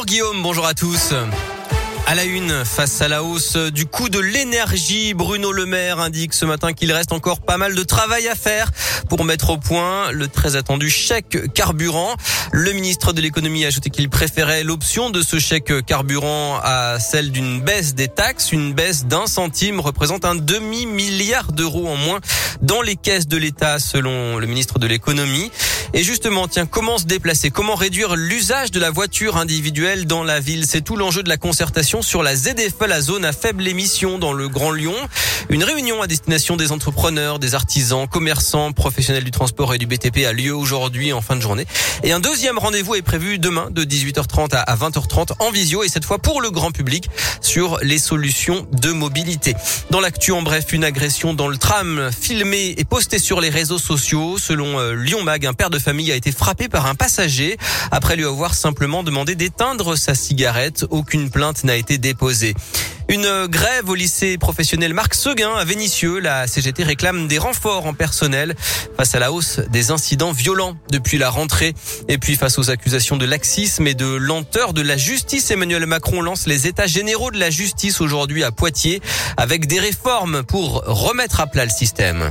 Bonjour Guillaume, bonjour à tous. À la une, face à la hausse du coût de l'énergie, Bruno Le Maire indique ce matin qu'il reste encore pas mal de travail à faire pour mettre au point le très attendu chèque carburant. Le ministre de l'économie a ajouté qu'il préférait l'option de ce chèque carburant à celle d'une baisse des taxes. Une baisse d'un centime représente un demi-milliard d'euros en moins dans les caisses de l'État selon le ministre de l'économie. Et justement, tiens, comment se déplacer? Comment réduire l'usage de la voiture individuelle dans la ville? C'est tout l'enjeu de la concertation sur la ZFE, la zone à faible émission dans le Grand Lyon. Une réunion à destination des entrepreneurs, des artisans, commerçants, professionnels du transport et du BTP a lieu aujourd'hui en fin de journée. Et un deuxième rendez-vous est prévu demain de 18h30 à 20h30 en visio et cette fois pour le grand public sur les solutions de mobilité. Dans l'actu, en bref, une agression dans le tram filmée et postée sur les réseaux sociaux. Selon euh, Lyon Mag, un père de famille a été frappé par un passager après lui avoir simplement demandé d'éteindre sa cigarette. Aucune plainte n'a été déposée. Une grève au lycée professionnel Marc Seguin à Vénissieux. La CGT réclame des renforts en personnel face à la hausse des incidents violents depuis la rentrée. Et puis face aux accusations de laxisme et de lenteur de la justice, Emmanuel Macron lance les états généraux de la justice aujourd'hui à Poitiers avec des réformes pour remettre à plat le système.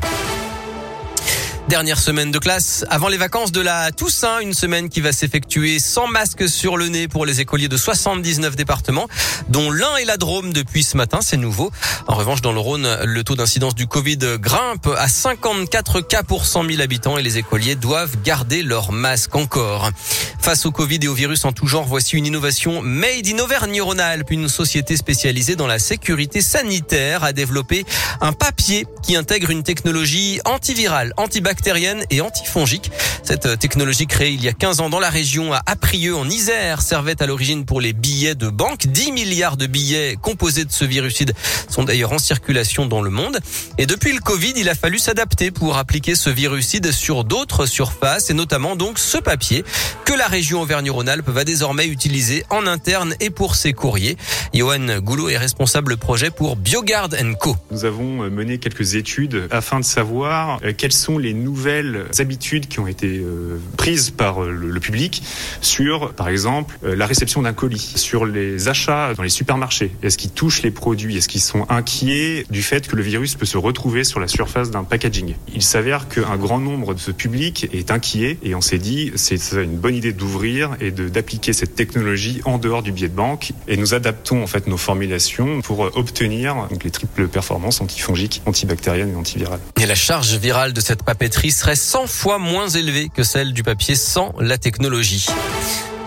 Dernière semaine de classe avant les vacances de la Toussaint, une semaine qui va s'effectuer sans masque sur le nez pour les écoliers de 79 départements, dont l'un et la Drôme depuis ce matin, c'est nouveau. En revanche, dans le Rhône, le taux d'incidence du Covid grimpe à 54 cas pour 100 000 habitants et les écoliers doivent garder leur masque encore. Face au Covid et au virus en tout genre, voici une innovation Made in Auvergne-Rhône-Alpes. Une société spécialisée dans la sécurité sanitaire a développé un papier qui intègre une technologie antivirale, antibactérienne bactérienne et antifongique. Cette technologie créée il y a 15 ans dans la région à Aprieux en Isère servait à l'origine pour les billets de banque. 10 milliards de billets composés de ce virucide sont d'ailleurs en circulation dans le monde. Et depuis le Covid, il a fallu s'adapter pour appliquer ce virucide sur d'autres surfaces et notamment donc ce papier que la région Auvergne-Rhône-Alpes va désormais utiliser en interne et pour ses courriers. Johan Goulot est responsable projet pour Biogard Co. Nous avons mené quelques études afin de savoir euh, quelles sont les nouvelles habitudes qui ont été euh, prises par euh, le, public sur, par exemple, euh, la réception d'un colis, sur les achats dans les supermarchés. Est-ce qu'ils touchent les produits? Est-ce qu'ils sont inquiets du fait que le virus peut se retrouver sur la surface d'un packaging? Il s'avère qu'un grand nombre de ce public est inquiet et on s'est dit c'est une bonne idée d'ouvrir et d'appliquer cette technologie en dehors du billet de banque et nous adaptons en fait nos formulations pour obtenir donc, les triples performances antifongiques, antibactériennes et antivirales. Et la charge virale de cette papeterie serait 100 fois moins élevée que celle du papier sans la technologie.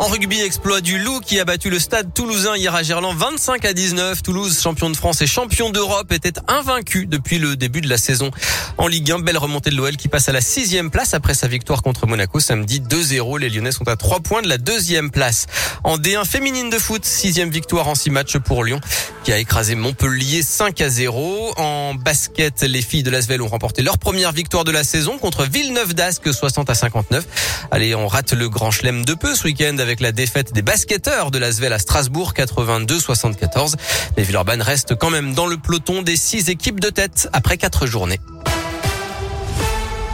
En rugby, exploit du Loup qui a battu le stade toulousain hier à Gerland 25 à 19. Toulouse, champion de France et champion d'Europe, était invaincu depuis le début de la saison. En Ligue 1, belle remontée de l'OL qui passe à la sixième place après sa victoire contre Monaco samedi 2-0. Les Lyonnais sont à trois points de la deuxième place. En D1 féminine de foot, sixième victoire en six matchs pour Lyon qui a écrasé Montpellier 5 à 0. En basket, les filles de l'Asvel ont remporté leur première victoire de la saison contre Villeneuve d'Ascq 60 à 59. Allez, on rate le grand chelem de peu ce week-end avec la défaite des basketteurs de l'Asvel à Strasbourg 82-74. Mais Villeurbanne reste quand même dans le peloton des six équipes de tête après quatre journées.